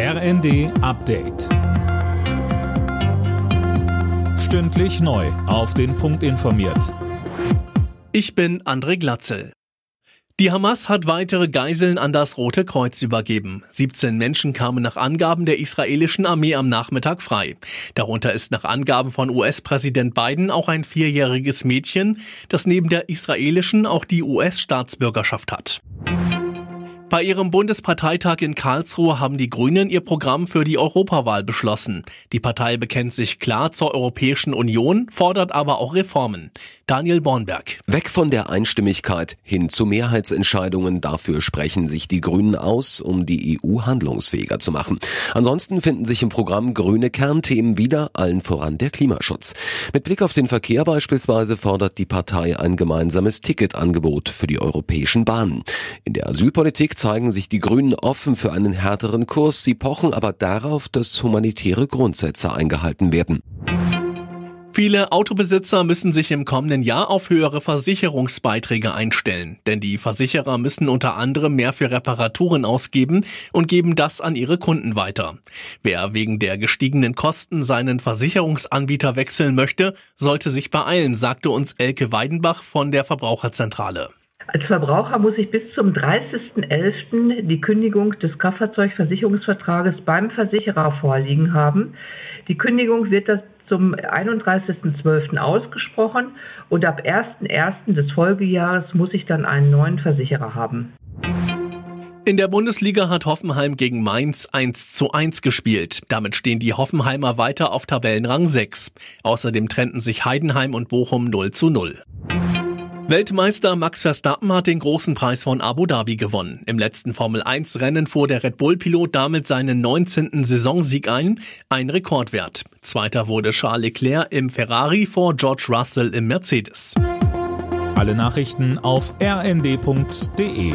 RND Update. Stündlich neu. Auf den Punkt informiert. Ich bin André Glatzel. Die Hamas hat weitere Geiseln an das Rote Kreuz übergeben. 17 Menschen kamen nach Angaben der israelischen Armee am Nachmittag frei. Darunter ist nach Angaben von US-Präsident Biden auch ein vierjähriges Mädchen, das neben der israelischen auch die US-Staatsbürgerschaft hat. Bei ihrem Bundesparteitag in Karlsruhe haben die Grünen ihr Programm für die Europawahl beschlossen. Die Partei bekennt sich klar zur Europäischen Union, fordert aber auch Reformen. Daniel Bornberg. Weg von der Einstimmigkeit hin zu Mehrheitsentscheidungen. Dafür sprechen sich die Grünen aus, um die EU handlungsfähiger zu machen. Ansonsten finden sich im Programm grüne Kernthemen wieder, allen voran der Klimaschutz. Mit Blick auf den Verkehr beispielsweise fordert die Partei ein gemeinsames Ticketangebot für die europäischen Bahnen. In der Asylpolitik zeigen sich die Grünen offen für einen härteren Kurs. Sie pochen aber darauf, dass humanitäre Grundsätze eingehalten werden. Viele Autobesitzer müssen sich im kommenden Jahr auf höhere Versicherungsbeiträge einstellen, denn die Versicherer müssen unter anderem mehr für Reparaturen ausgeben und geben das an ihre Kunden weiter. Wer wegen der gestiegenen Kosten seinen Versicherungsanbieter wechseln möchte, sollte sich beeilen, sagte uns Elke Weidenbach von der Verbraucherzentrale. Als Verbraucher muss ich bis zum 30.11. die Kündigung des Kraftfahrzeugversicherungsvertrages beim Versicherer vorliegen haben. Die Kündigung wird das zum 31.12. ausgesprochen und ab 1.1. des Folgejahres muss ich dann einen neuen Versicherer haben. In der Bundesliga hat Hoffenheim gegen Mainz 1 zu 1 gespielt. Damit stehen die Hoffenheimer weiter auf Tabellenrang 6. Außerdem trennten sich Heidenheim und Bochum 0 zu 0. Weltmeister Max Verstappen hat den großen Preis von Abu Dhabi gewonnen. Im letzten Formel 1 Rennen fuhr der Red Bull Pilot damit seinen 19. Saisonsieg ein, ein Rekordwert. Zweiter wurde Charles Leclerc im Ferrari vor George Russell im Mercedes. Alle Nachrichten auf rnd.de